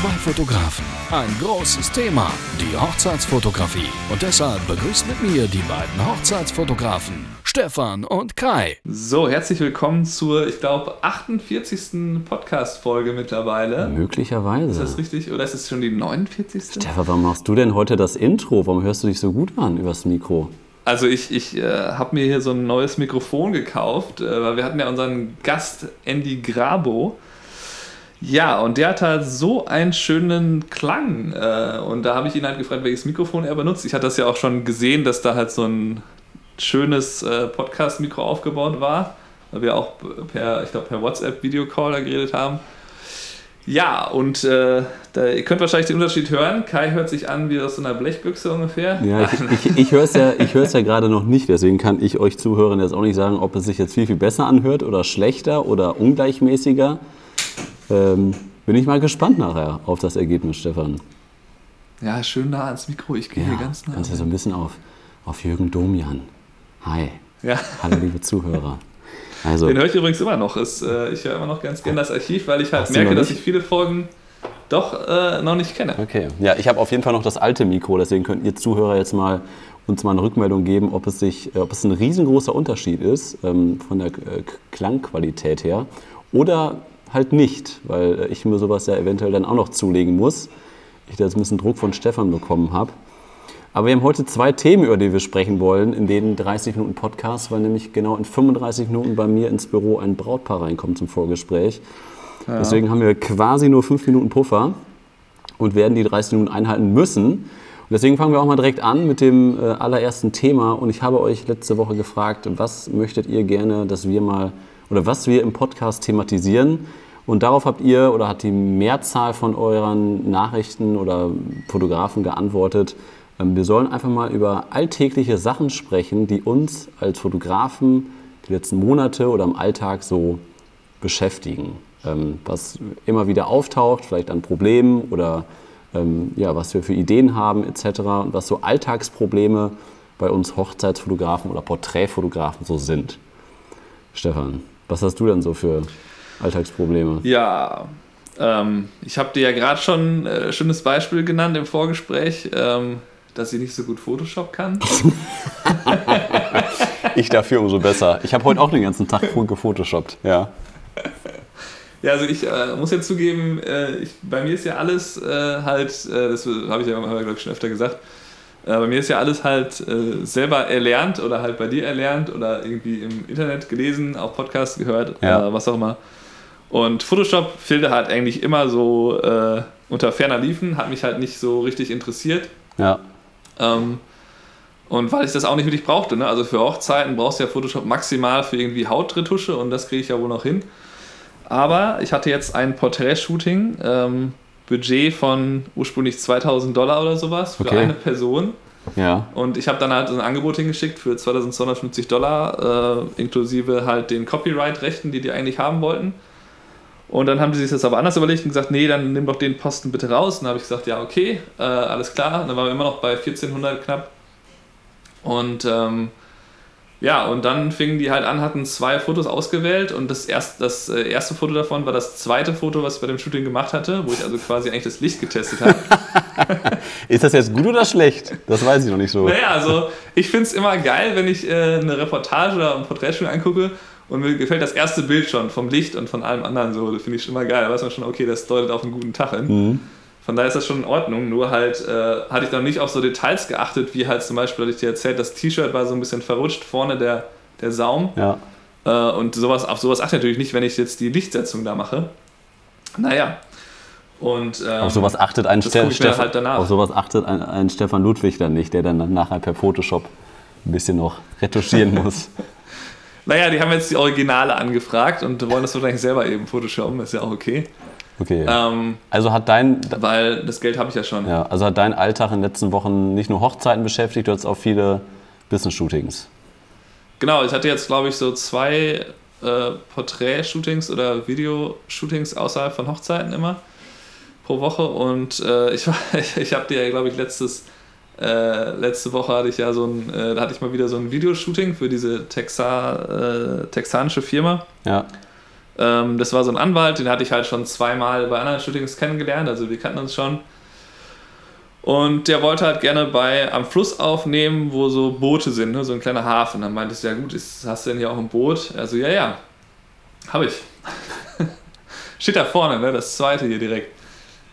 Zwei Fotografen, ein großes Thema, die Hochzeitsfotografie. Und deshalb begrüßt mit mir die beiden Hochzeitsfotografen, Stefan und Kai. So, herzlich willkommen zur, ich glaube, 48. Podcast-Folge mittlerweile. Möglicherweise. Ist das richtig? Oder ist es schon die 49.? Stefan, warum machst du denn heute das Intro? Warum hörst du dich so gut an übers Mikro? Also ich, ich äh, habe mir hier so ein neues Mikrofon gekauft, äh, weil wir hatten ja unseren Gast Andy Grabo. Ja, und der hat halt so einen schönen Klang. Äh, und da habe ich ihn halt gefragt, welches Mikrofon er benutzt. Ich hatte das ja auch schon gesehen, dass da halt so ein schönes äh, Podcast-Mikro aufgebaut war, weil wir auch per, ich glaube, per WhatsApp-Videocall da geredet haben. Ja, und äh, da, ihr könnt wahrscheinlich den Unterschied hören. Kai hört sich an wie aus so einer Blechbüchse ungefähr. Ja, ich, ich, ich höre es ja, ja gerade noch nicht, deswegen kann ich euch Zuhörern jetzt auch nicht sagen, ob es sich jetzt viel, viel besser anhört oder schlechter oder ungleichmäßiger. Ähm, bin ich mal gespannt nachher auf das Ergebnis, Stefan. Ja, schön nah ans Mikro. Ich gehe ja, hier ganz nah. Kannst du so ein bisschen auf, auf Jürgen Domian. Hi. Ja. Hallo, liebe Zuhörer. Also, Den höre ich übrigens immer noch. Ist, äh, ich höre immer noch ganz gerne das Archiv, weil ich halt merke, dass ich viele Folgen doch äh, noch nicht kenne. Okay. Ja, ich habe auf jeden Fall noch das alte Mikro, deswegen könnt ihr Zuhörer jetzt mal uns mal eine Rückmeldung geben, ob es, sich, ob es ein riesengroßer Unterschied ist ähm, von der äh, Klangqualität her oder halt nicht, weil ich mir sowas ja eventuell dann auch noch zulegen muss. Ich da jetzt ein bisschen Druck von Stefan bekommen habe. Aber wir haben heute zwei Themen, über die wir sprechen wollen, in den 30 Minuten Podcast, weil nämlich genau in 35 Minuten bei mir ins Büro ein Brautpaar reinkommt zum Vorgespräch. Ja. Deswegen haben wir quasi nur fünf Minuten Puffer und werden die 30 Minuten einhalten müssen. Und deswegen fangen wir auch mal direkt an mit dem äh, allerersten Thema. Und ich habe euch letzte Woche gefragt, was möchtet ihr gerne, dass wir mal oder was wir im Podcast thematisieren. Und darauf habt ihr oder hat die Mehrzahl von euren Nachrichten oder Fotografen geantwortet. Ähm, wir sollen einfach mal über alltägliche Sachen sprechen, die uns als Fotografen die letzten Monate oder im Alltag so beschäftigen. Ähm, was immer wieder auftaucht, vielleicht an Problemen oder ähm, ja, was wir für Ideen haben etc. Und was so Alltagsprobleme bei uns Hochzeitsfotografen oder Porträtfotografen so sind. Stefan, was hast du denn so für Alltagsprobleme? Ja, ähm, ich habe dir ja gerade schon ein äh, schönes Beispiel genannt im Vorgespräch. Ähm, dass ich nicht so gut Photoshop kann. ich dafür umso besser. Ich habe heute auch den ganzen Tag gefotoshoppt, ja. Ja, also ich äh, muss ja zugeben, äh, ich, bei mir ist ja alles äh, halt, äh, das habe ich ja glaube ich schon öfter gesagt, äh, bei mir ist ja alles halt äh, selber erlernt oder halt bei dir erlernt oder irgendwie im Internet gelesen, auf Podcasts gehört, ja. was auch immer. Und Photoshop fehlte halt eigentlich immer so unter ferner Liefen, hat mich halt nicht so richtig interessiert. Ja. Ähm, und weil ich das auch nicht wirklich brauchte, ne? also für Hochzeiten brauchst du ja Photoshop maximal für irgendwie Hautretusche und das kriege ich ja wohl noch hin. Aber ich hatte jetzt ein Porträt-Shooting, ähm, Budget von ursprünglich 2000 Dollar oder sowas für okay. eine Person. Ja. Und ich habe dann halt ein Angebot hingeschickt für 2250 Dollar, äh, inklusive halt den Copyright-Rechten, die die eigentlich haben wollten. Und dann haben die sich das aber anders überlegt und gesagt, nee, dann nimm doch den Posten bitte raus. Und dann habe ich gesagt, ja, okay, äh, alles klar. Und dann waren wir immer noch bei 1400 knapp. Und ähm, ja, und dann fingen die halt an, hatten zwei Fotos ausgewählt und das erste, das äh, erste Foto davon war das zweite Foto, was ich bei dem Shooting gemacht hatte, wo ich also quasi eigentlich das Licht getestet habe. Ist das jetzt gut oder schlecht? Das weiß ich noch nicht so. Naja, also ich finde es immer geil, wenn ich äh, eine Reportage oder ein Porträtshooting angucke und mir gefällt das erste Bild schon vom Licht und von allem anderen so. Das finde ich schon immer geil. Da weiß man schon, okay, das deutet auf einen guten Tag hin. Mhm. Von daher ist das schon in Ordnung. Nur halt äh, hatte ich noch nicht auf so Details geachtet, wie halt zum Beispiel, hatte ich dir erzählt, das T-Shirt war so ein bisschen verrutscht, vorne der, der Saum. Ja. Äh, und sowas, auf sowas achte ich natürlich nicht, wenn ich jetzt die Lichtsetzung da mache. Naja. Und, ähm, auf sowas achtet ein, Ste halt auf sowas achtet ein, ein Stefan Ludwig dann nicht, der dann nachher per Photoshop ein bisschen noch retuschieren muss. Naja, die haben jetzt die Originale angefragt und wollen das wahrscheinlich selber eben photoshoppen, ist ja auch okay. Okay. Ähm, also hat dein. Weil das Geld habe ich ja schon. Ja, also hat dein Alltag in den letzten Wochen nicht nur Hochzeiten beschäftigt, du hattest auch viele Business-Shootings. Genau, ich hatte jetzt, glaube ich, so zwei äh, Porträt-Shootings oder Videoshootings außerhalb von Hochzeiten immer pro Woche und äh, ich, ich habe dir ja, glaube ich, letztes äh, letzte Woche hatte ich ja so ein, äh, da hatte ich mal wieder so ein Videoshooting für diese Texa, äh, texanische Firma. Ja. Ähm, das war so ein Anwalt, den hatte ich halt schon zweimal bei anderen Shootings kennengelernt, also wir kannten uns schon. Und der wollte halt gerne bei am Fluss aufnehmen, wo so Boote sind, ne? so ein kleiner Hafen. Dann meinte ich, ja gut, hast du denn hier auch ein Boot? Also ja, ja, habe ich. Steht da vorne, ne? das zweite hier direkt.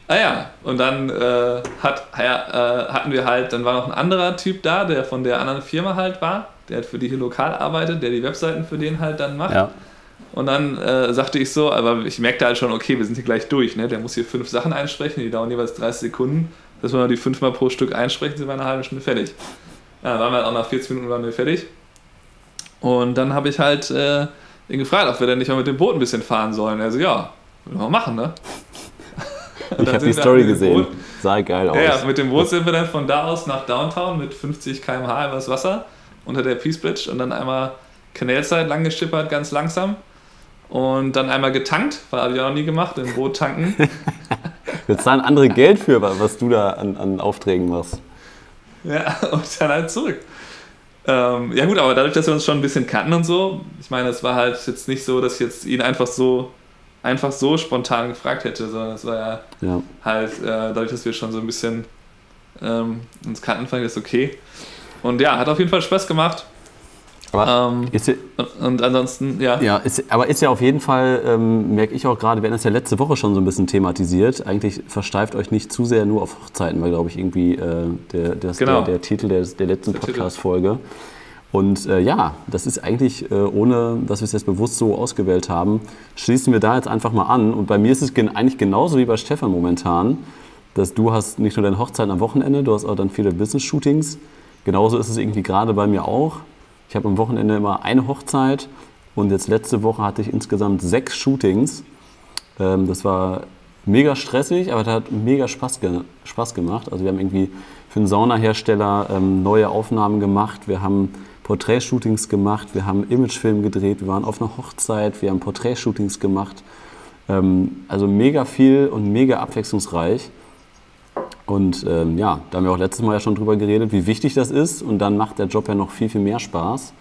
Ah ja, und dann äh, hat, ja, äh, hatten wir halt, dann war noch ein anderer Typ da, der von der anderen Firma halt war, der halt für die hier lokal arbeitet, der die Webseiten für den halt dann macht. Ja. Und dann äh, sagte ich so, aber ich merkte halt schon, okay, wir sind hier gleich durch, ne? Der muss hier fünf Sachen einsprechen, die dauern jeweils 30 Sekunden. Dass wir die fünfmal pro Stück einsprechen, sind wir eine halbe Stunde fertig. Ja, dann waren wir halt auch nach 40 Minuten waren wir fertig. Und dann habe ich halt äh, ihn gefragt, ob wir denn nicht mal mit dem Boot ein bisschen fahren sollen. Er so, ja, wollen wir machen, ne? ich habe die Story gesehen. Boot, Sah geil aus. Ja, mit dem Boot sind wir dann von da aus nach Downtown mit 50 km/h übers Wasser unter der Peace Bridge und dann einmal Kanälzeit lang geschippert, ganz langsam. Und dann einmal getankt, weil habe ich auch noch nie gemacht, im Boot tanken. Wir zahlen andere Geld für, was du da an, an Aufträgen machst. Ja, und dann halt zurück. Ähm, ja gut, aber dadurch, dass wir uns schon ein bisschen kannten und so, ich meine, es war halt jetzt nicht so, dass ich jetzt ihn einfach so einfach so spontan gefragt hätte, sondern es war ja, ja. halt äh, dadurch, dass wir schon so ein bisschen ähm, uns kannten, fand ich das okay. Und ja, hat auf jeden Fall Spaß gemacht. Aber ähm, ist ja, und ansonsten, ja. Ja, ist, aber ist ja auf jeden Fall, ähm, merke ich auch gerade, wir haben das ja letzte Woche schon so ein bisschen thematisiert. Eigentlich versteift euch nicht zu sehr nur auf Hochzeiten, weil, glaube ich, irgendwie äh, der, das, genau. der, der, Titel der, der letzten Podcast-Folge. Und äh, ja, das ist eigentlich, äh, ohne dass wir es jetzt bewusst so ausgewählt haben, schließen wir da jetzt einfach mal an. Und bei mir ist es gen eigentlich genauso wie bei Stefan momentan, dass du hast nicht nur deine Hochzeiten am Wochenende, du hast auch dann viele Business-Shootings. Genauso ist es irgendwie gerade bei mir auch. Ich habe am Wochenende immer eine Hochzeit und jetzt letzte Woche hatte ich insgesamt sechs Shootings. Ähm, das war mega stressig, aber das hat mega Spaß, ge Spaß gemacht. Also wir haben irgendwie für einen Saunahersteller ähm, neue Aufnahmen gemacht, wir haben Porträtshootings gemacht, wir haben Imagefilm gedreht, wir waren auf einer Hochzeit, wir haben Porträtshootings gemacht. Ähm, also mega viel und mega abwechslungsreich. Und ähm, ja, da haben wir auch letztes Mal ja schon drüber geredet, wie wichtig das ist. Und dann macht der Job ja noch viel, viel mehr Spaß.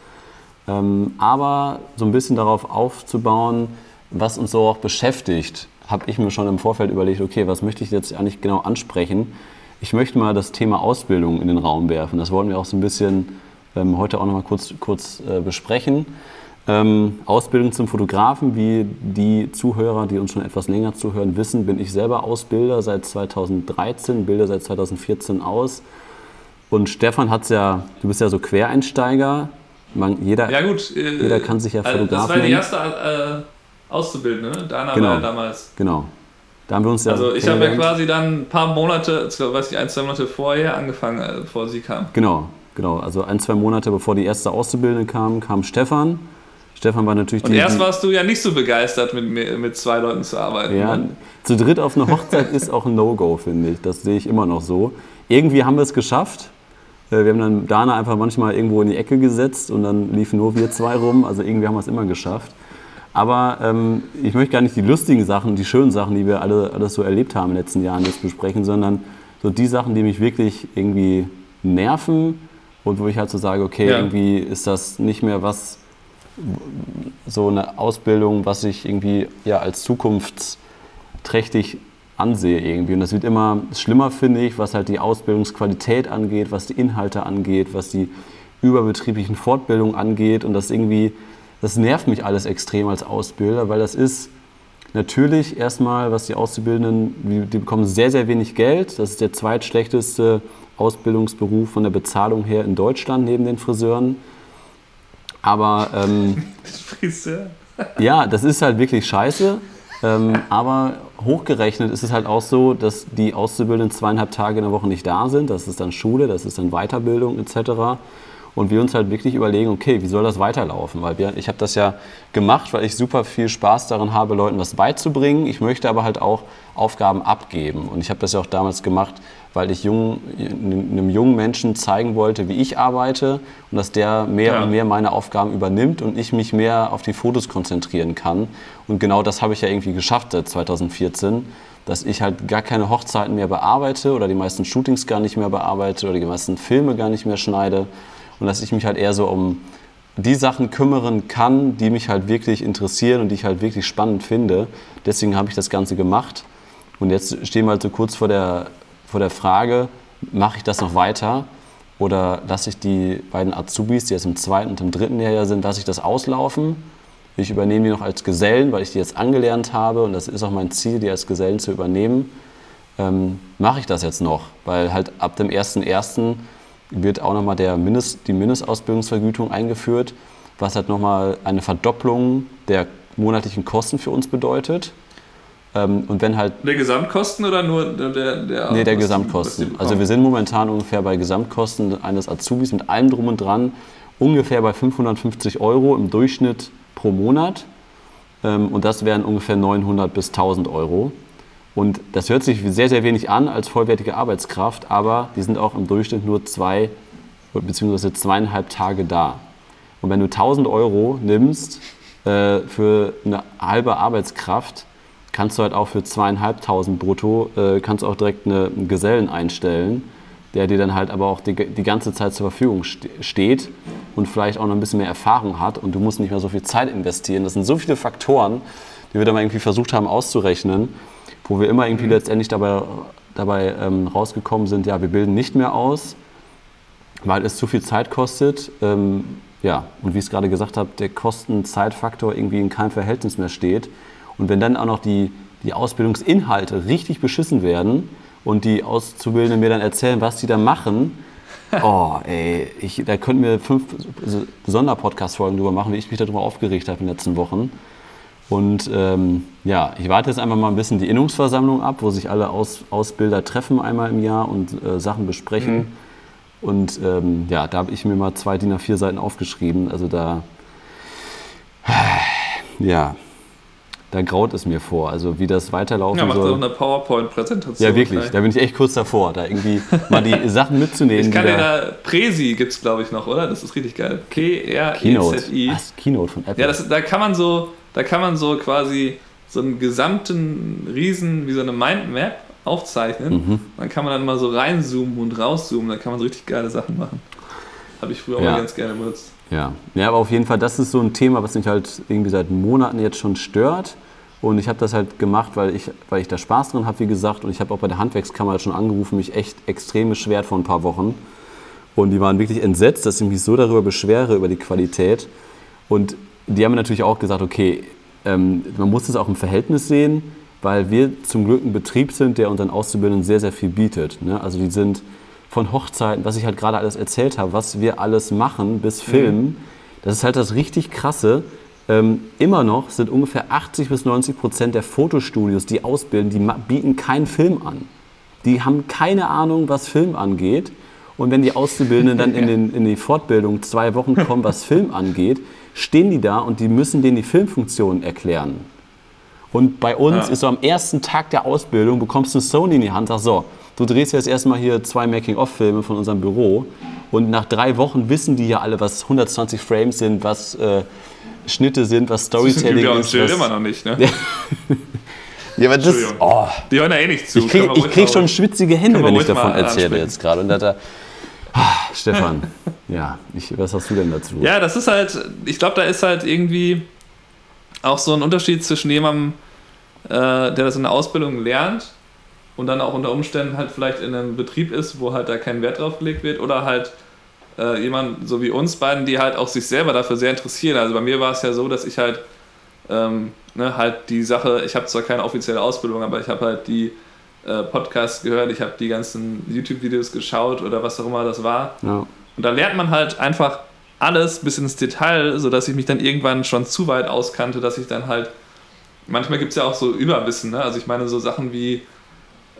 Ähm, aber so ein bisschen darauf aufzubauen, was uns so auch beschäftigt, habe ich mir schon im Vorfeld überlegt, okay, was möchte ich jetzt eigentlich genau ansprechen? Ich möchte mal das Thema Ausbildung in den Raum werfen. Das wollen wir auch so ein bisschen ähm, heute auch noch mal kurz, kurz äh, besprechen. Ähm, Ausbildung zum Fotografen, wie die Zuhörer, die uns schon etwas länger zuhören, wissen, bin ich selber Ausbilder seit 2013, bilde seit 2014 aus. Und Stefan hat es ja, du bist ja so Quereinsteiger. Man, jeder, ja gut, äh, jeder kann sich ja Fotografen Das war die erste äh, Auszubildende, ne? Dana genau, war ja damals. Genau. Da haben wir uns ja also ich habe ja quasi dann ein paar Monate, weiß ich, ein, zwei Monate vorher angefangen, äh, bevor sie kam. Genau, genau. Also ein, zwei Monate bevor die erste Auszubildende kam, kam Stefan. Stefan war natürlich Und erst warst du ja nicht so begeistert, mit, mit zwei Leuten zu arbeiten. Ja, ne? zu dritt auf einer Hochzeit ist auch ein No-Go, finde ich. Das sehe ich immer noch so. Irgendwie haben wir es geschafft. Äh, wir haben dann Dana einfach manchmal irgendwo in die Ecke gesetzt und dann liefen nur wir zwei rum. Also irgendwie haben wir es immer geschafft. Aber ähm, ich möchte gar nicht die lustigen Sachen, die schönen Sachen, die wir alle alles so erlebt haben in den letzten Jahren jetzt besprechen, sondern so die Sachen, die mich wirklich irgendwie nerven und wo ich halt so sage, okay, ja. irgendwie ist das nicht mehr was, so eine Ausbildung, was ich irgendwie ja als zukunftsträchtig ansehe irgendwie. Und das wird immer schlimmer, finde ich, was halt die Ausbildungsqualität angeht, was die Inhalte angeht, was die überbetrieblichen Fortbildungen angeht. Und das irgendwie, das nervt mich alles extrem als Ausbilder, weil das ist natürlich erstmal, was die Auszubildenden, die bekommen sehr, sehr wenig Geld. Das ist der zweitschlechteste Ausbildungsberuf von der Bezahlung her in Deutschland neben den Friseuren. Aber ähm, Friseur. ja, das ist halt wirklich scheiße. Ähm, aber hochgerechnet ist es halt auch so, dass die Auszubildenden zweieinhalb Tage in der Woche nicht da sind. Das ist dann Schule, das ist dann Weiterbildung etc. Und wir uns halt wirklich überlegen, okay, wie soll das weiterlaufen? Weil wir, ich habe das ja gemacht, weil ich super viel Spaß darin habe, Leuten was beizubringen. Ich möchte aber halt auch Aufgaben abgeben. Und ich habe das ja auch damals gemacht, weil ich jung, einem jungen Menschen zeigen wollte, wie ich arbeite und dass der mehr ja. und mehr meine Aufgaben übernimmt und ich mich mehr auf die Fotos konzentrieren kann. Und genau das habe ich ja irgendwie geschafft seit 2014, dass ich halt gar keine Hochzeiten mehr bearbeite oder die meisten Shootings gar nicht mehr bearbeite oder die meisten Filme gar nicht mehr schneide und dass ich mich halt eher so um die Sachen kümmern kann, die mich halt wirklich interessieren und die ich halt wirklich spannend finde. Deswegen habe ich das Ganze gemacht. Und jetzt stehen wir halt so kurz vor der, vor der Frage, mache ich das noch weiter oder lasse ich die beiden Azubis, die jetzt im zweiten und im dritten Jahr sind, lasse ich das auslaufen? Ich übernehme die noch als Gesellen, weil ich die jetzt angelernt habe und das ist auch mein Ziel, die als Gesellen zu übernehmen. Ähm, mache ich das jetzt noch? Weil halt ab dem 1.1 wird auch nochmal Mindest, die Mindestausbildungsvergütung eingeführt, was halt nochmal eine Verdopplung der monatlichen Kosten für uns bedeutet. Ähm, und wenn halt der Gesamtkosten oder nur der, der Nee, der Gesamtkosten. Also wir sind momentan ungefähr bei Gesamtkosten eines Azubis mit allem drum und dran ungefähr bei 550 Euro im Durchschnitt pro Monat. Ähm, und das wären ungefähr 900 bis 1000 Euro. Und das hört sich sehr, sehr wenig an als vollwertige Arbeitskraft, aber die sind auch im Durchschnitt nur zwei bzw. zweieinhalb Tage da. Und wenn du 1000 Euro nimmst äh, für eine halbe Arbeitskraft, kannst du halt auch für zweieinhalbtausend brutto, äh, kannst auch direkt eine, einen Gesellen einstellen, der dir dann halt aber auch die, die ganze Zeit zur Verfügung steht und vielleicht auch noch ein bisschen mehr Erfahrung hat und du musst nicht mehr so viel Zeit investieren. Das sind so viele Faktoren, die wir dann mal irgendwie versucht haben auszurechnen wo wir immer irgendwie mhm. letztendlich dabei, dabei ähm, rausgekommen sind, ja, wir bilden nicht mehr aus, weil es zu viel Zeit kostet. Ähm, ja, und wie ich es gerade gesagt habe, der Kosten-Zeitfaktor irgendwie in keinem Verhältnis mehr steht. Und wenn dann auch noch die, die Ausbildungsinhalte richtig beschissen werden und die Auszubildenden mir dann erzählen, was sie da machen, oh, ey, ich, da könnten wir fünf Sonderpodcast-Folgen drüber machen, wie ich mich darüber aufgeregt habe in den letzten Wochen. Und ähm, ja, ich warte jetzt einfach mal ein bisschen die Innungsversammlung ab, wo sich alle Aus Ausbilder treffen einmal im Jahr und äh, Sachen besprechen. Mhm. Und ähm, ja, da habe ich mir mal zwei DIN A4 Seiten aufgeschrieben. Also da, ja, da graut es mir vor. Also wie das weiterlaufen soll. Ja, macht so eine PowerPoint-Präsentation. Ja, wirklich. Gleich. Da bin ich echt kurz davor, da irgendwie mal die Sachen mitzunehmen. Ich kann dir da, Presi gibt es glaube ich noch, oder? Das ist richtig geil. P-R-E-Z-I. Was? Keynote von Apple? Ja, das, da kann man so da kann man so quasi so einen gesamten Riesen, wie so eine Mindmap aufzeichnen. Mhm. Dann kann man dann mal so reinzoomen und rauszoomen. Dann kann man so richtig geile Sachen machen. Habe ich früher ja. auch ganz gerne benutzt. Ja. ja, aber auf jeden Fall, das ist so ein Thema, was mich halt irgendwie seit Monaten jetzt schon stört. Und ich habe das halt gemacht, weil ich, weil ich da Spaß dran habe, wie gesagt. Und ich habe auch bei der Handwerkskammer halt schon angerufen, mich echt extrem beschwert vor ein paar Wochen. Und die waren wirklich entsetzt, dass ich mich so darüber beschwere, über die Qualität. Und die haben natürlich auch gesagt, okay, ähm, man muss das auch im Verhältnis sehen, weil wir zum Glück ein Betrieb sind, der unseren Auszubildenden sehr, sehr viel bietet. Ne? Also die sind von Hochzeiten, was ich halt gerade alles erzählt habe, was wir alles machen, bis. Filmen, mhm. das ist halt das richtig Krasse. Ähm, immer noch sind ungefähr 80 bis 90 Prozent der Fotostudios, die ausbilden, die bieten keinen Film an. Die haben keine Ahnung, was Film angeht. Und wenn die Auszubildenden dann in, den, in die Fortbildung zwei Wochen kommen, was Film angeht, stehen die da und die müssen denen die Filmfunktion erklären. Und bei uns ja. ist so am ersten Tag der Ausbildung, bekommst du Sony in die Hand, sagst so, du drehst jetzt erstmal hier zwei Making-of-Filme von unserem Büro und nach drei Wochen wissen die ja alle, was 120 Frames sind, was äh, Schnitte sind, was Storytelling das ist. Das immer noch nicht, ne? ja, aber das, oh. Die hören ja eh nicht zu. Ich krieg, ich krieg schon schwitzige Hände, wenn ich davon erzähle jetzt gerade. Und da, Ah, Stefan, ja, ich, was hast du denn dazu? Ja, das ist halt, ich glaube, da ist halt irgendwie auch so ein Unterschied zwischen jemandem, äh, der das in der Ausbildung lernt und dann auch unter Umständen halt vielleicht in einem Betrieb ist, wo halt da kein Wert drauf gelegt wird oder halt äh, jemand so wie uns beiden, die halt auch sich selber dafür sehr interessieren. Also bei mir war es ja so, dass ich halt ähm, ne, halt die Sache, ich habe zwar keine offizielle Ausbildung, aber ich habe halt die äh, Podcasts gehört, ich habe die ganzen YouTube-Videos geschaut oder was auch immer das war. Ja. Und da lernt man halt einfach alles bis ins Detail, sodass ich mich dann irgendwann schon zu weit auskannte, dass ich dann halt. Manchmal gibt es ja auch so Überwissen, ne? Also ich meine so Sachen wie,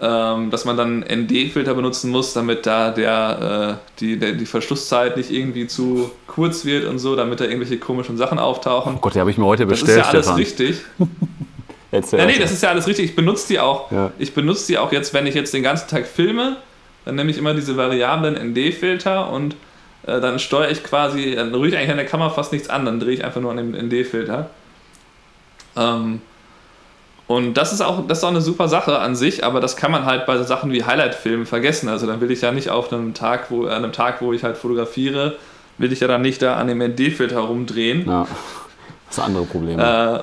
ähm, dass man dann ND-Filter benutzen muss, damit da der, äh, die, der, die Verschlusszeit nicht irgendwie zu kurz wird und so, damit da irgendwelche komischen Sachen auftauchen. Oh Gott, die habe ich mir heute bestellt. Das ist ja alles Stefan. richtig. Erzähl ja, nee, das ist ja alles richtig. Ich benutze die auch. Ja. Ich benutze die auch jetzt, wenn ich jetzt den ganzen Tag filme, dann nehme ich immer diese variablen ND-Filter und äh, dann steuere ich quasi, dann rühre ich eigentlich an der Kamera fast nichts an, dann drehe ich einfach nur an dem ND-Filter. Ähm, und das ist, auch, das ist auch eine super Sache an sich, aber das kann man halt bei so Sachen wie Highlight-Filmen vergessen. Also dann will ich ja nicht auf einem Tag, wo, an einem Tag, wo ich halt fotografiere, will ich ja dann nicht da an dem ND-Filter rumdrehen. Ja, das sind andere Probleme.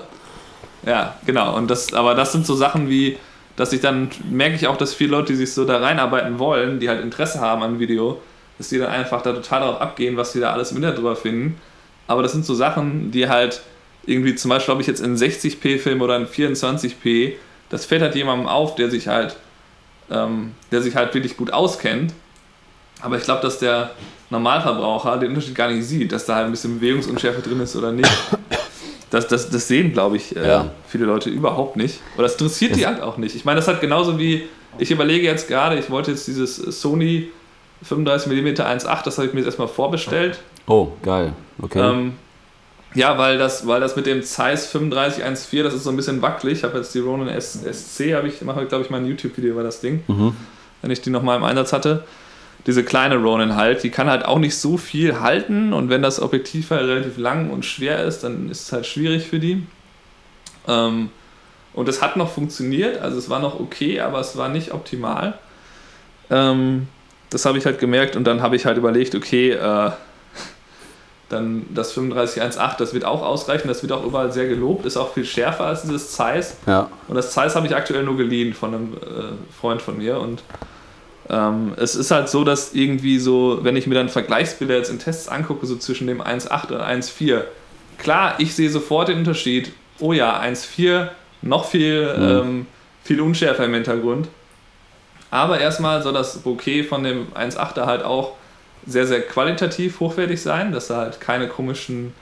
Äh, ja, genau. Und das, aber das sind so Sachen wie, dass ich dann merke ich auch, dass viele Leute, die sich so da reinarbeiten wollen, die halt Interesse haben an Video, dass die dann einfach da total darauf abgehen, was sie da alles im Internet drüber finden. Aber das sind so Sachen, die halt irgendwie zum Beispiel, ob ich jetzt in 60p film oder in 24p, das fällt halt jemandem auf, der sich halt, ähm, der sich halt wirklich gut auskennt. Aber ich glaube, dass der Normalverbraucher den Unterschied gar nicht sieht, dass da halt ein bisschen Bewegungsunschärfe drin ist oder nicht. Das, das, das sehen, glaube ich, äh, Ja. viele Leute überhaupt nicht. Oder das interessiert die halt auch nicht. Ich meine, das halt genauso wie, ich überlege jetzt gerade, ich wollte jetzt dieses Sony 35mm 1.8, das habe ich mir jetzt erstmal vorbestellt. Oh, geil. Okay. Ähm, ja, weil das, weil das mit dem Zeiss 3514, das ist so ein bisschen wackelig. Ich habe jetzt die Ronin S, SC, habe ich, mache glaube ich mal ein YouTube-Video über das Ding, Mhm. wenn ich die nochmal im Einsatz hatte. Diese kleine Ronin halt, die kann halt auch nicht so viel halten und wenn das Objektiv halt relativ lang und schwer ist, dann ist es halt schwierig für die. Ähm, und es hat noch funktioniert, also es war noch okay, aber es war nicht optimal. Ähm, das habe ich halt gemerkt und dann habe ich halt überlegt, okay, äh, dann das 3518, das wird auch ausreichen, das wird auch überall sehr gelobt, ist auch viel schärfer als dieses Zeiss. ja. Und das Zeiss habe ich aktuell nur geliehen von einem äh, Freund von mir. Und ähm, es ist halt so, dass irgendwie so, wenn ich mir dann Vergleichsbilder jetzt in Tests angucke, so zwischen dem 1.8 und 1.4, klar, ich sehe sofort den Unterschied. Oh ja, 1.4, noch viel, ähm, viel unschärfer im Hintergrund. Aber erstmal soll das Bouquet von dem 1.8er halt auch sehr, sehr qualitativ hochwertig sein, dass da halt keine komischen,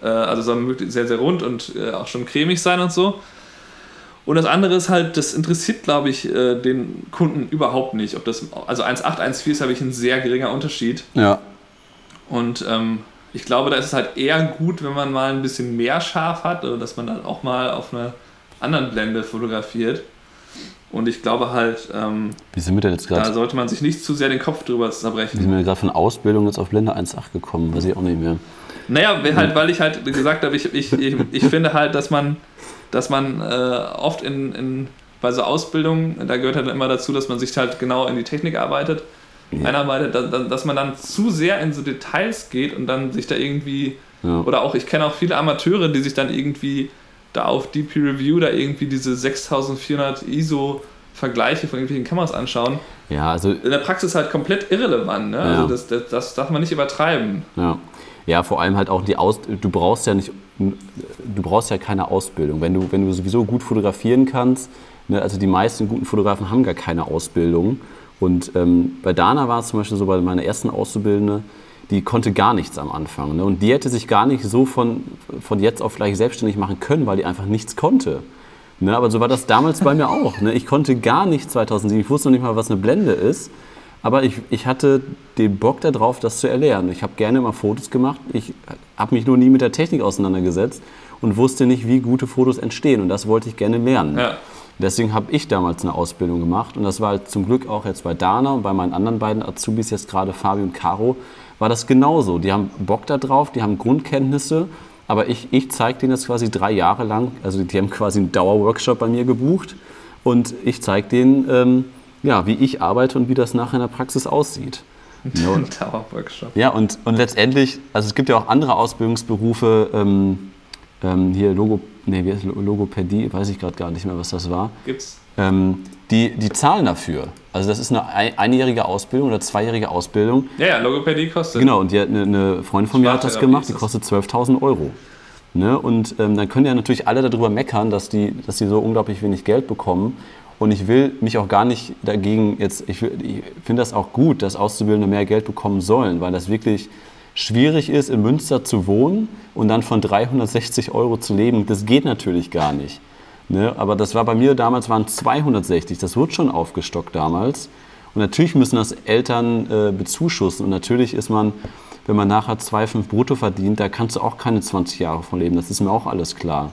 äh, also soll möglichst sehr, sehr rund und äh, auch schon cremig sein und so. Und das andere ist halt, das interessiert, glaube ich, äh, den Kunden überhaupt nicht. Ob das, also 1.8, 1.4 ist, habe ich ein sehr geringer Unterschied. Ja. Und ähm, ich glaube, da ist es halt eher gut, wenn man mal ein bisschen mehr scharf hat oder dass man dann auch mal auf einer anderen Blende fotografiert. Und ich glaube halt, ähm, Wie sind wir denn jetzt da sollte man sich nicht zu sehr den Kopf drüber Wie sind zerbrechen. wir gerade von Ausbildung jetzt auf Blende 1.8 gekommen? Weiß ich auch nicht mehr. Naja, weil halt, weil ich halt gesagt habe, ich, ich, ich, ich finde halt, dass man, dass man äh, oft in, in, bei so Ausbildungen, da gehört halt immer dazu, dass man sich halt genau in die Technik arbeitet, Ja. einarbeitet, dass, dass- dass man dann zu sehr in so Details geht und dann sich da irgendwie, Ja. oder auch, ich kenne auch viele Amateure, die sich dann irgendwie da auf DP Review da irgendwie diese 6400 ISO Vergleiche von irgendwelchen Kameras anschauen. Ja, also In der Praxis halt komplett irrelevant, ne? Ja. Also das, das, das darf man nicht übertreiben. Ja. ja, vor allem halt auch die Aus du brauchst ja nicht du brauchst ja keine Ausbildung. Wenn du, wenn du sowieso gut fotografieren kannst, ne, also die meisten guten Fotografen haben gar keine Ausbildung. Und ähm, bei Dana war es zum Beispiel so, bei meiner ersten Auszubildende, die konnte gar nichts am Anfang. Ne? Und die hätte sich gar nicht so von, von jetzt auf gleich selbstständig machen können, weil die einfach nichts konnte. Ne? Aber so war das damals bei mir auch. Ne? Ich konnte gar nicht 2007. Ich wusste noch nicht mal, was eine Blende ist. Aber ich, ich hatte den Bock darauf, das zu erlernen. Ich habe gerne immer Fotos gemacht. Ich habe mich nur nie mit der Technik auseinandergesetzt und wusste nicht, wie gute Fotos entstehen. Und das wollte ich gerne lernen. Ja. Deswegen habe ich damals eine Ausbildung gemacht. Und das war zum Glück auch jetzt bei Dana und bei meinen anderen beiden Azubis, jetzt gerade Fabi und Caro, war das genauso. Die haben Bock da drauf, die haben Grundkenntnisse. Aber ich, ich zeige denen das quasi drei Jahre lang. Also die haben quasi einen Dauerworkshop bei mir gebucht. Und ich zeige denen, ähm, ja, wie ich arbeite und wie das nachher in der Praxis aussieht. Ja, und, Dauerworkshop. ja, und, und letztendlich, also es gibt ja auch andere Ausbildungsberufe, ähm, ähm, hier Logo, nee, wie heißt Lo- Logopädie, weiß ich gerade gar nicht mehr, was das war. Gibt's. Ähm, die, die zahlen dafür. Also das ist eine ein, einjährige Ausbildung oder zweijährige Ausbildung. Ja, ja, Logopädie kostet. Genau, und die hat eine, eine Freundin von mir hat das gemacht, die kostet 12.000 Euro. Ne? Und ähm, dann können ja natürlich alle darüber meckern, dass die, dass die so unglaublich wenig Geld bekommen. Und ich will mich auch gar nicht dagegen jetzt, ich, ich finde das auch gut, dass Auszubildende mehr Geld bekommen sollen, weil das wirklich schwierig ist, in Münster zu wohnen und dann von 360 Euro zu leben. Das geht natürlich gar nicht. Ne? Aber das war bei mir damals waren 260, das wurde schon aufgestockt damals. Und natürlich müssen das Eltern äh, bezuschussen. Und natürlich ist man, wenn man nachher 2,5 brutto verdient, da kannst du auch keine 20 Jahre von leben. Das ist mir auch alles klar.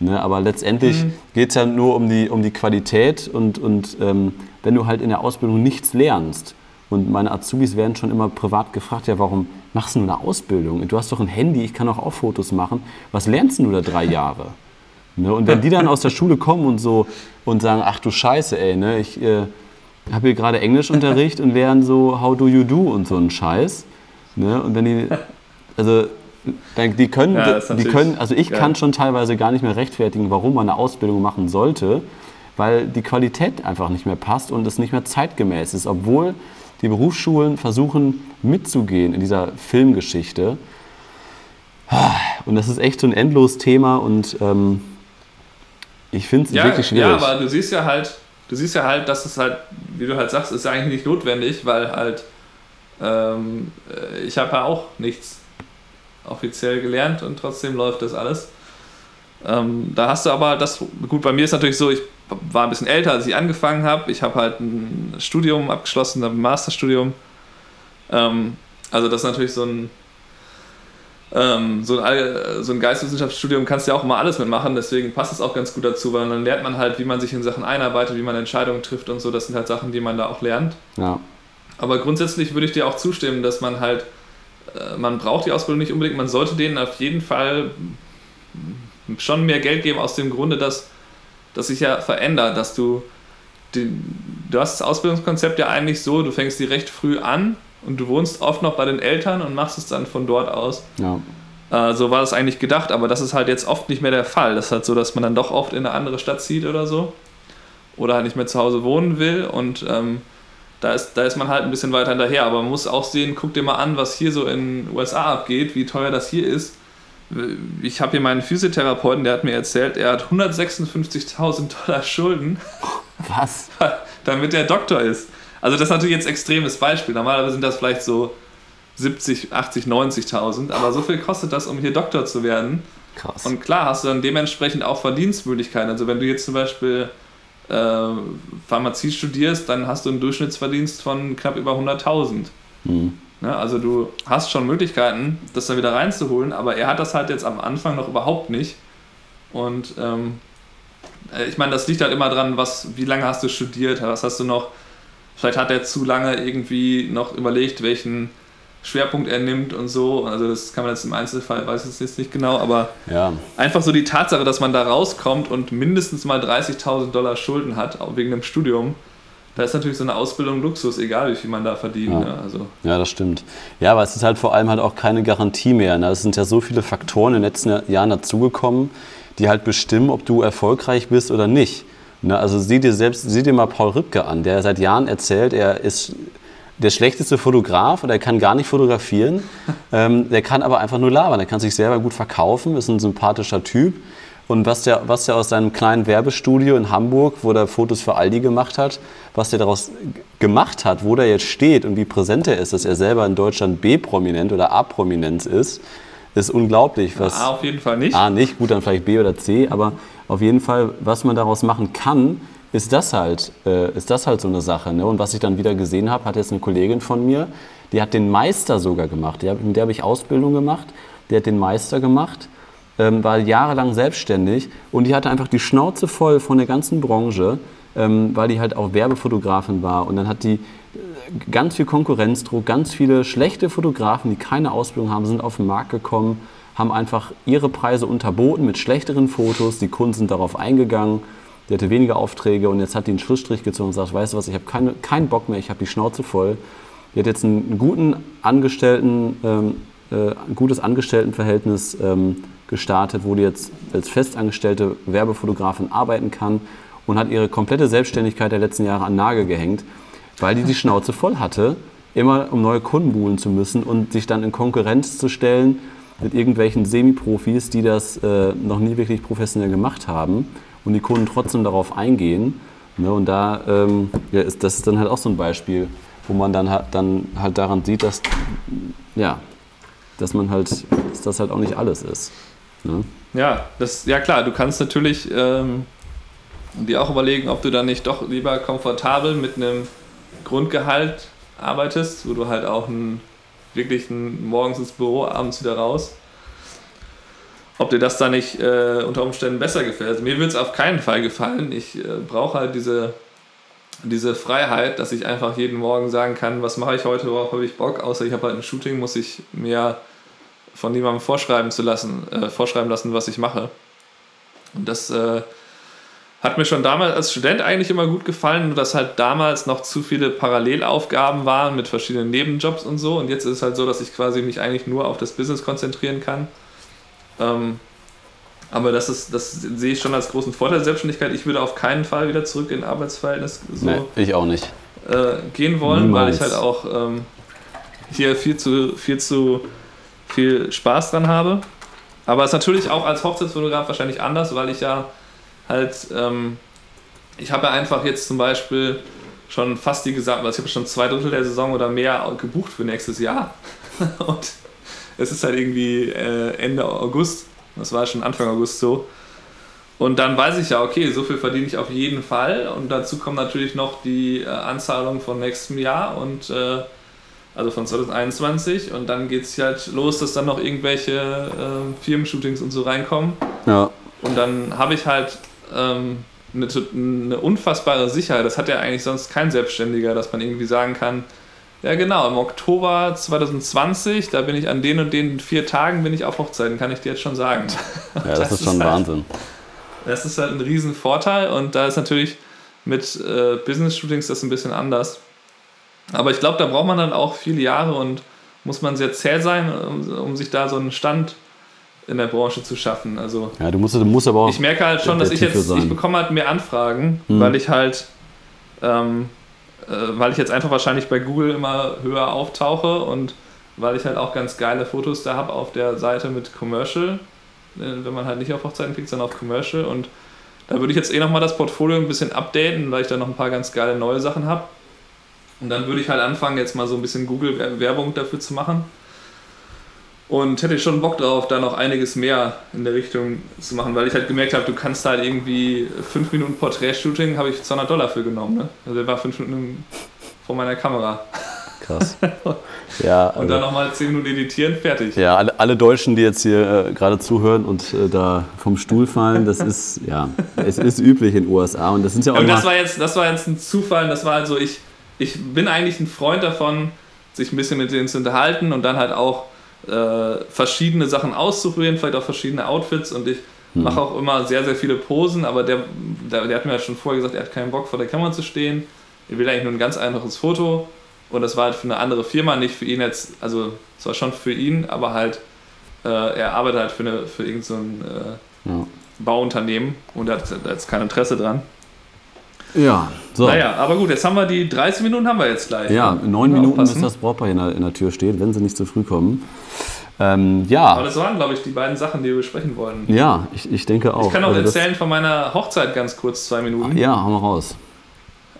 Ne? Aber letztendlich geht es ja nur um die, um die Qualität. Und, und ähm, wenn du halt in der Ausbildung nichts lernst, und meine Azubis werden schon immer privat gefragt, ja, warum machst du eine Ausbildung? Du hast doch ein Handy, ich kann doch auch Fotos machen. Was lernst du da drei Jahre? Ne? Und wenn die dann aus der Schule kommen und so und sagen, ach du Scheiße, ey, ne, ich äh, habe hier gerade Englischunterricht und lernen so How do you do und so einen Scheiß. Ne? Und wenn die, also die können, Ja, die können, also ich kann schon teilweise gar nicht mehr rechtfertigen, warum man eine Ausbildung machen sollte, weil die Qualität einfach nicht mehr passt und es nicht mehr zeitgemäß ist, obwohl die Berufsschulen versuchen mitzugehen in dieser Filmgeschichte. Und das ist echt so ein endloses Thema und ähm, ich finde es ja, wirklich schwierig. Ja, aber du siehst ja halt, du siehst ja halt, dass es halt, wie du halt sagst, ist ja eigentlich nicht notwendig, weil halt ähm, äh, ich habe ja auch nichts offiziell gelernt und trotzdem läuft das alles. Ähm, da hast du aber das, gut, bei mir ist natürlich so, ich war ein bisschen älter, als ich angefangen habe. Ich habe halt ein Studium abgeschlossen, ein Masterstudium. Ähm, also das ist natürlich so ein, ähm, so, ein, so ein Geisteswissenschaftsstudium kannst du ja auch immer alles mitmachen, deswegen passt es auch ganz gut dazu, weil dann lernt man halt, wie man sich in Sachen einarbeitet, wie man Entscheidungen trifft und so. Das sind halt Sachen, die man da auch lernt. Ja. Aber grundsätzlich würde ich dir auch zustimmen, dass man halt, äh, man braucht die Ausbildung nicht unbedingt, man sollte denen auf jeden Fall schon mehr Geld geben, aus dem Grunde, dass das sich ja verändert, dass du, die, du hast das Ausbildungskonzept ja eigentlich so, du fängst die recht früh an und du wohnst oft noch bei den Eltern und machst es dann von dort aus. Ja. Äh, so war das eigentlich gedacht, aber das ist halt jetzt oft nicht mehr der Fall. Das ist halt so, dass man dann doch oft in eine andere Stadt zieht oder so. Oder halt nicht mehr zu Hause wohnen will und ähm, da ist, da ist man halt ein bisschen weiter hinterher. Aber man muss auch sehen, guck dir mal an, was hier so in den USA abgeht, wie teuer das hier ist. Ich habe hier meinen Physiotherapeuten, der hat mir erzählt, er hat 156.000 Dollar Schulden. Was? damit er Doktor ist. Also das ist natürlich jetzt ein extremes Beispiel. Normalerweise sind das vielleicht so 70, 80, 90.000. Aber so viel kostet das, um hier Doktor zu werden. Krass. Und klar hast du dann dementsprechend auch Verdienstmöglichkeiten. Also wenn du jetzt zum Beispiel äh, Pharmazie studierst, dann hast du einen Durchschnittsverdienst von knapp über 100.000. Mhm. Ne? Also du hast schon Möglichkeiten, das da wieder reinzuholen, aber er hat das halt jetzt am Anfang noch überhaupt nicht. Und ähm, äh, ich meine, das liegt halt immer dran, was, wie lange hast du studiert, was hast du noch, vielleicht hat er zu lange irgendwie noch überlegt, welchen Schwerpunkt er nimmt und so. Also das kann man jetzt im Einzelfall, weiß ich jetzt nicht genau, aber ja. einfach so die Tatsache, dass man da rauskommt und mindestens mal 30.000 Dollar Schulden hat, auch wegen dem Studium, da ist natürlich so eine Ausbildung Luxus, egal wie viel man da verdient. Ja. Ne? Also. ja, das stimmt. Ja, aber es ist halt vor allem halt auch keine Garantie mehr. Ne? Es sind ja so viele Faktoren in den letzten Jahren dazugekommen, die halt bestimmen, ob du erfolgreich bist oder nicht. Ne? Also sieh dir selbst, sieh dir mal Paul Ripke an, der seit Jahren erzählt, er ist der schlechteste Fotograf oder er kann gar nicht fotografieren. ähm, der kann aber einfach nur labern. Er kann sich selber gut verkaufen, ist ein sympathischer Typ. Und was der, was der aus seinem kleinen Werbestudio in Hamburg, wo der Fotos für Aldi gemacht hat, was der daraus gemacht hat, wo der jetzt steht und wie präsent er ist, dass er selber in Deutschland B-Prominent oder A-Prominenz ist, ist unglaublich. Was, A auf jeden Fall nicht. A nicht, gut, dann vielleicht B oder C, aber auf jeden Fall, was man daraus machen kann, ist das halt, äh, ist das halt so eine Sache. Ne? Und was ich dann wieder gesehen habe, hat jetzt eine Kollegin von mir, die hat den Meister sogar gemacht. Die, mit der habe ich Ausbildung gemacht. Die hat den Meister gemacht, ähm, war jahrelang selbstständig und die hatte einfach die Schnauze voll von der ganzen Branche, ähm, weil die halt auch Werbefotografin war. Und dann hat die ganz viel Konkurrenzdruck, ganz viele schlechte Fotografen, die keine Ausbildung haben, sind auf den Markt gekommen, haben einfach ihre Preise unterboten mit schlechteren Fotos. Die Kunden sind darauf eingegangen die hatte weniger Aufträge und jetzt hat die einen Schlussstrich gezogen und sagt, weißt du was, ich habe keine, keinen Bock mehr, ich habe die Schnauze voll. Die hat jetzt einen guten Angestellten, ähm, äh, ein gutes Angestelltenverhältnis ähm, gestartet, wo die jetzt als festangestellte Werbefotografin arbeiten kann und hat ihre komplette Selbstständigkeit der letzten Jahre an Nagel gehängt, weil die die Schnauze voll hatte, immer um neue Kunden buhlen zu müssen und sich dann in Konkurrenz zu stellen mit irgendwelchen Semi-Profis, die das äh, noch nie wirklich professionell gemacht haben und die Kunden trotzdem darauf eingehen. Ne, und da ähm, ja, ist das ist dann halt auch so ein Beispiel, wo man dann, halt, dann halt daran sieht, dass, ja, dass man halt, dass das halt auch nicht alles ist. Ne? Ja, das, ja klar, du kannst natürlich ähm, dir auch überlegen, ob du dann nicht doch lieber komfortabel mit einem Grundgehalt arbeitest, wo du halt auch ein, wirklich ein, morgens ins Büro, abends wieder raus ob dir das da nicht äh, unter Umständen besser gefällt. Also mir würde es auf keinen Fall gefallen. Ich äh, brauche halt diese, diese Freiheit, dass ich einfach jeden Morgen sagen kann, was mache ich heute, worauf habe ich Bock, außer ich habe halt ein Shooting, muss ich mir von niemandem vorschreiben zu lassen, äh, vorschreiben lassen, was ich mache. Und das, äh, Hat mir schon damals als Student eigentlich immer gut gefallen, nur dass halt damals noch zu viele Parallelaufgaben waren mit verschiedenen Nebenjobs und so. Und jetzt ist es halt so, dass ich quasi mich eigentlich nur auf das Business konzentrieren kann. Ähm, aber das, ist, das sehe ich schon als großen Vorteil der Selbstständigkeit. Ich würde auf keinen Fall wieder zurück in Arbeitsverhältnis so Nee, ich auch nicht. äh, gehen wollen, Niemals. weil ich halt auch ähm, hier viel zu, viel zu viel Spaß dran habe. Aber es ist natürlich auch als Hochzeitsfotograf wahrscheinlich anders, weil ich ja halt, ähm, ich habe ja einfach jetzt zum Beispiel schon fast die gesamte, also ich habe schon zwei Drittel der Saison oder mehr gebucht für nächstes Jahr. Und es ist halt irgendwie äh, Ende August, das war schon Anfang August so. Und dann weiß ich ja, okay, so viel verdiene ich auf jeden Fall. Und dazu kommen natürlich noch die äh, Anzahlung von nächstem Jahr und äh, also von 2021. Und dann geht es halt los, dass dann noch irgendwelche äh, Firmenshootings und so reinkommen. Ja. Und dann habe ich halt ähm, eine, eine unfassbare Sicherheit. Das hat ja eigentlich sonst kein Selbstständiger, dass man irgendwie sagen kann, ja genau, im Oktober 2020, da bin ich an den und den vier Tagen bin ich auf Hochzeiten, kann ich dir jetzt schon sagen. Ja, das, Das ist schon halt- Wahnsinn. Das ist halt ein riesen Vorteil und da ist natürlich mit äh, Business-Shootings das ein bisschen anders. Aber ich glaube, da braucht man dann auch viele Jahre und muss man sehr zäh sein, um, um sich da so einen Stand in der Branche zu schaffen. Also Ja, du musst, du musst aber auch. ich merke halt schon, dass ich jetzt, sein. ich bekomme halt mehr Anfragen, Hm. weil ich halt, ähm, äh, weil ich jetzt einfach wahrscheinlich bei Google immer höher auftauche und weil ich halt auch ganz geile Fotos da habe auf der Seite mit Commercial, äh, wenn man halt nicht auf Hochzeiten klickt, sondern auf Commercial und da würde ich jetzt eh nochmal das Portfolio ein bisschen updaten, weil ich da noch ein paar ganz geile neue Sachen habe. Und dann würde ich halt anfangen, jetzt mal so ein bisschen Google-Werbung dafür zu machen. Und hätte ich schon Bock drauf, da noch einiges mehr in der Richtung zu machen, weil ich halt gemerkt habe, du kannst halt irgendwie 5 Minuten Porträt-Shooting, habe ich 200 Dollar für genommen. Ne? Also der war 5 Minuten vor meiner Kamera. Krass. Ja, Und dann also, nochmal 10 Minuten editieren, fertig. ja alle, alle Deutschen, die jetzt hier äh, gerade zuhören und äh, da vom Stuhl fallen, das ist, ja, es ist üblich in den USA und das sind ja auch Und das war, jetzt, das war jetzt ein Zufall, das war also, ich, ich bin eigentlich ein Freund davon, sich ein bisschen mit denen zu unterhalten und dann halt auch äh, verschiedene Sachen auszuprobieren, vielleicht auch verschiedene Outfits und ich Hm. mache auch immer sehr, sehr viele Posen, aber der, der, der hat mir halt schon vorher gesagt, er hat keinen Bock vor der Kamera zu stehen, er will eigentlich nur ein ganz einfaches Foto und das war halt für eine andere Firma, nicht für ihn jetzt, also es war schon für ihn, aber halt äh, er arbeitet halt für, eine, für irgendein so ein, äh, ja. Bauunternehmen und er hat jetzt kein Interesse dran. Ja, so. Naja, aber gut, jetzt haben wir die 30 Minuten haben wir jetzt gleich. Ja, ne? neun Minuten, bis aufpassen. das Brautpaar in der, in der Tür steht, wenn sie nicht zu früh kommen. Ähm, Aber ja, das waren, glaube ich, die beiden Sachen, die wir besprechen wollten. ja, ich, ich denke auch. Ich kann auch Also erzählen von meiner Hochzeit ganz kurz, zwei Minuten. Ja, hau mal raus.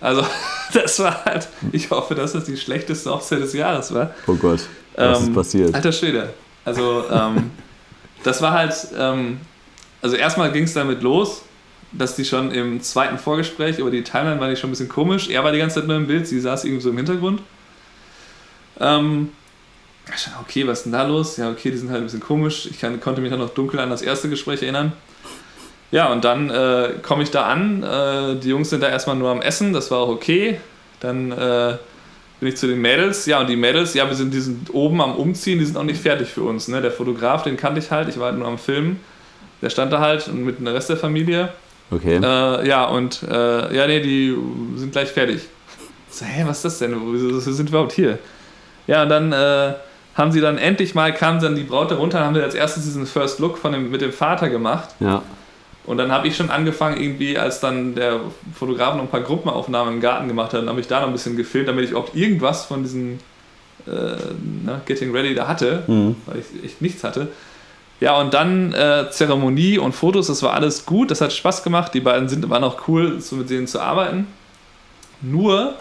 Also, das war halt, ich hoffe, dass das die schlechteste Hochzeit des Jahres war. Oh Gott, was Ähm, ist passiert? Alter Schwede. Also, ähm, das war halt, ähm, also erstmal ging es damit los, dass die schon im zweiten Vorgespräch über die Timeline war die schon ein bisschen komisch. Er war die ganze Zeit nur im Bild, sie saß irgendwie so im Hintergrund. Ähm, okay, was ist denn da los? Ja, okay, die sind halt ein bisschen komisch. Ich kann, konnte mich dann noch dunkel an das erste Gespräch erinnern. Ja, und dann äh, komme ich da an. Äh, die Jungs sind da erstmal nur am Essen, das war auch okay. Dann äh, bin ich zu den Mädels. Ja, und die Mädels, ja, wir sind, die sind oben am Umziehen, die sind auch nicht fertig für uns. Ne? Der Fotograf, den kannte ich halt, ich war halt nur am Filmen. Der stand da halt und mit dem Rest der Familie. Okay. Äh, ja, und äh, ja, nee, die sind gleich fertig. So, hä, was ist das denn? Wieso sind wir überhaupt hier? Ja, und dann äh, haben sie dann endlich mal, kam dann die Braut da runter, haben wir als erstes diesen First Look von dem, mit dem Vater gemacht. Ja. Und dann habe ich schon angefangen, irgendwie, als dann der Fotograf noch ein paar Gruppenaufnahmen im Garten gemacht hat, dann habe ich da noch ein bisschen gefilmt, damit ich auch irgendwas von diesem äh, ne, Getting Ready da hatte, Mhm. weil ich echt nichts hatte. Ja, und dann äh, Zeremonie und Fotos, das war alles gut, das hat Spaß gemacht. Die beiden sind, waren auch cool, so mit denen zu arbeiten. Nur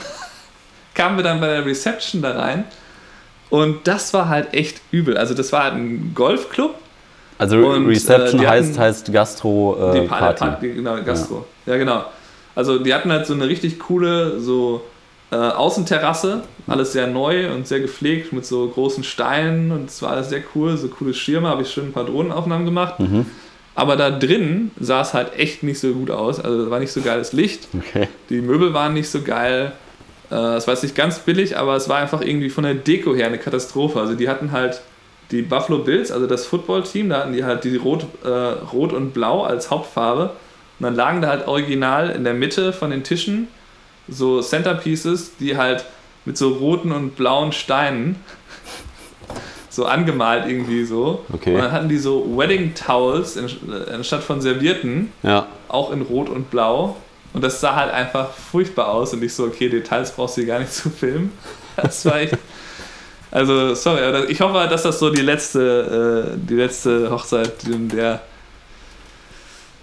kamen wir dann bei der Reception da rein und das war halt echt übel. Also, das war halt ein Golfclub Also Und, äh, Reception die heißt, heißt Gastro äh, die Pa- Party. Party, genau, Gastro. Ja. genau. Also die hatten halt so eine richtig coole so äh, Außenterrasse, alles sehr neu und sehr gepflegt mit so großen Steinen und es war alles sehr cool, so coole Schirme, habe ich schön ein paar Drohnenaufnahmen gemacht. Mhm. Aber da drin sah es halt echt nicht so gut aus. Also da war nicht so geiles Licht, Okay. die Möbel waren nicht so geil. Äh, Es war jetzt nicht ganz billig, aber es war einfach irgendwie von der Deko her eine Katastrophe. Also die hatten halt die Buffalo Bills, also das Footballteam, da hatten die halt die Rot, äh, Rot und Blau als Hauptfarbe. Und dann lagen da halt original in der Mitte von den Tischen so Centerpieces, die halt mit so roten und blauen Steinen so angemalt irgendwie so. Okay. Und dann hatten die so Wedding Towels in, anstatt von Servierten, Ja. auch in Rot und Blau. Und das sah halt einfach furchtbar aus und ich so, okay, Details brauchst du hier gar nicht zu filmen. Das war echt. Also, sorry, aber ich hoffe, dass das so die letzte, äh, die letzte Hochzeit, in der.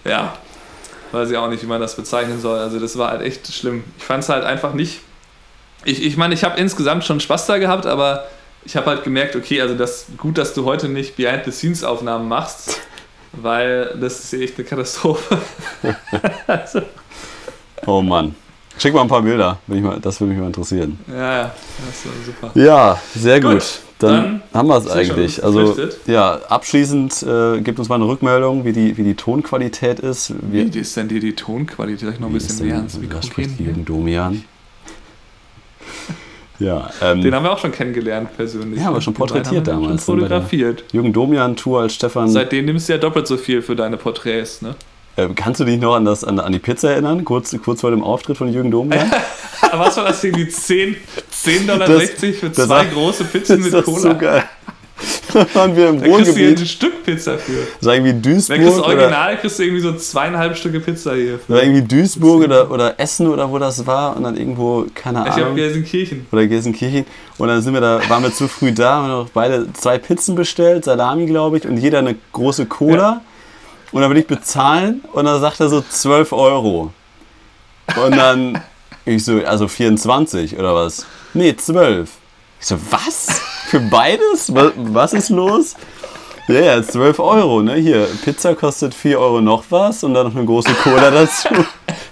Ja, weiß ich auch nicht, wie man das bezeichnen soll. Also, das war halt echt schlimm. Ich fand es halt einfach nicht. Ich meine, ich, mein, ich habe insgesamt schon Spaß da gehabt, aber ich habe halt gemerkt, okay, also das gut, dass du heute nicht Behind-the-Scenes-Aufnahmen machst, weil das ist echt eine Katastrophe. also, Oh Mann. Schick mal ein paar Bilder. Bin ich mal, das würde mich mal interessieren. ja, ja, das war super. Ja, sehr gut. Gut, dann, dann haben wir es eigentlich. Also ja, abschließend äh, gibt uns mal eine Rückmeldung, wie die, wie die Tonqualität ist. Wir, Wie ist denn dir die Tonqualität? Soll ich noch ein bisschen näher denn- ans Mikro da spricht gehen? Jürgen Domian. Ja, ähm, Den haben wir auch schon kennengelernt persönlich. Ja, aber schon porträtiert haben wir damals, Schon fotografiert. Jürgen Domian Tour als Stefan. Seitdem nimmst du ja doppelt so viel für deine Porträts, ne? Äh, kannst du dich noch an, das, an, an die Pizza erinnern? Kurz, kurz vor dem Auftritt von Jürgen Domian? Was war das hier? Die 10 10,60 Dollar Das- für das zwei war- große Pizzen mit das Cola? so geil. Da waren wir im da kriegst du ein Stück Pizza für. Das war irgendwie Wenn du das Duisburg oder, Original kriegst du irgendwie so zweieinhalb Stücke Pizza hier. war irgendwie Duisburg oder, oder Essen oder wo das war und dann irgendwo, keine Ich glaube, Ahnung. Gelsenkirchen. oder Gelsenkirchen. Und dann sind wir da, waren wir zu früh da, haben noch beide zwei Pizzen bestellt, Salami, glaube ich, und jeder eine große Cola. Und dann will ich bezahlen und dann sagt er so 12 Euro. Und dann, ich so, also 24 oder was? Nee, 12. Ich so, was? Für beides? Was, was ist los? Ja, ja, 12 Euro, ne? Hier, Pizza kostet 4 Euro noch was und dann noch eine große Cola dazu.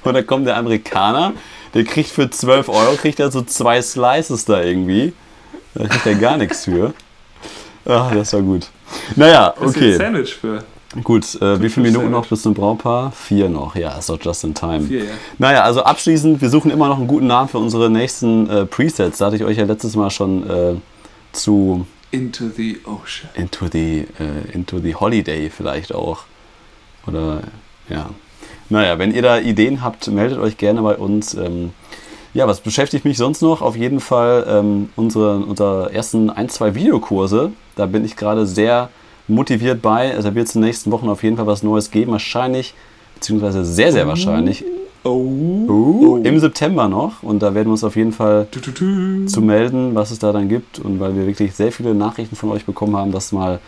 Und dann kommt der Amerikaner, der kriegt für 12 Euro, kriegt er so zwei Slices da irgendwie. Da kriegt er gar nichts für. Ach, das war gut. Naja, Was ist ein okay. Sandwich für? Gut, äh, wie viele. Minuten noch bis zum Brautpaar? Vier noch, ja, ist doch just in time. Vier, ja. Naja, also abschließend, wir suchen immer noch einen guten Namen für unsere nächsten äh, Presets. Da hatte ich euch ja letztes Mal schon äh, zu Into the Ocean. Into the, äh, into the Holiday vielleicht auch. Oder ja. Naja, wenn ihr da Ideen habt, meldet euch gerne bei uns. Ähm, ja, was beschäftigt mich sonst noch? Auf jeden Fall ähm, unsere, unsere ersten ein, zwei Videokurse. Da bin ich gerade sehr motiviert bei. Also wird es in den nächsten Wochen auf jeden Fall was Neues geben. Wahrscheinlich, beziehungsweise sehr, sehr wahrscheinlich Oh. im September noch. Und da werden wir uns auf jeden Fall Du, du, du. zu melden, was es da dann gibt und weil wir wirklich sehr viele Nachrichten von euch bekommen haben, dass mal,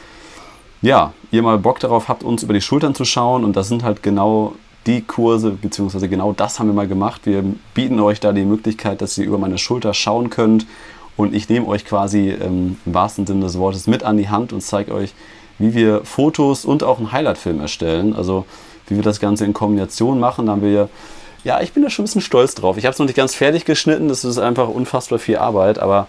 ja, ihr mal Bock darauf habt, uns über die Schultern zu schauen und das sind halt genau die Kurse, beziehungsweise genau das haben wir mal gemacht. Wir bieten euch da die Möglichkeit, dass ihr über meine Schulter schauen könnt und ich nehme euch quasi ähm, im wahrsten Sinne des Wortes mit an die Hand und zeige euch, wie wir Fotos und auch einen Highlight-Film erstellen, also wie wir das Ganze in Kombination machen. Da haben wir ja, ich bin da schon ein bisschen stolz drauf. Ich habe es noch nicht ganz fertig geschnitten, das ist einfach unfassbar viel Arbeit, aber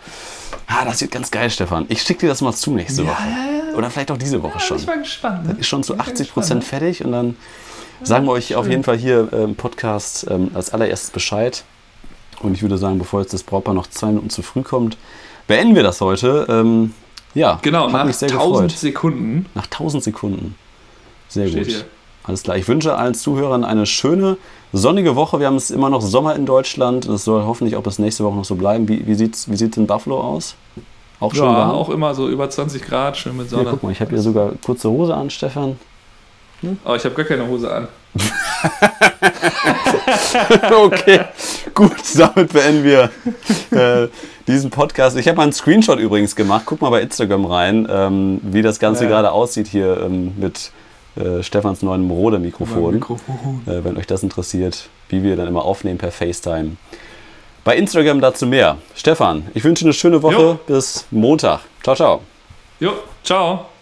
ah, das wird ganz geil, Stefan. Ich schicke dir das mal zu nächste Ja, Woche. ja, ja. Oder vielleicht auch diese Woche schon. ich bin gespannt. Ne? Ist schon zu Ich bin 80 gespannt, Prozent fertig und dann sagen wir euch auf jeden Fall hier im Podcast ähm, als allererstes Bescheid. Und ich würde sagen, bevor jetzt das Brautpaar noch zwei Minuten zu früh kommt, beenden wir das heute. Ähm, ja, Genau, nach mich sehr 1000 gefreut. Sekunden Nach 1000 Sekunden. Sehr steht gut. hier. Alles klar. Ich wünsche allen Zuhörern eine schöne, sonnige Woche. Wir haben es immer noch Sommer in Deutschland. Das soll hoffentlich auch bis nächste Woche noch so bleiben. Wie, wie sieht es wie sieht's in Buffalo aus? Auch schon Ja, warm? auch immer so über 20 Grad, schön mit Sonne. guck mal, ich habe hier sogar kurze Hose an, Stefan. Aber ich habe gar keine Hose an. okay, gut, damit beenden wir äh, diesen Podcast. Ich habe mal einen Screenshot übrigens gemacht. Guck mal bei Instagram rein, ähm, wie das Ganze Ja. gerade aussieht hier ähm, mit äh, Stefans neuen Rode-Mikrofon. Mikrofon. äh, wenn euch das interessiert, wie wir dann immer aufnehmen per FaceTime. Bei Instagram dazu mehr. Stefan, ich wünsche eine schöne Woche. Jo. Bis Montag. Ciao, ciao. Jo, ciao.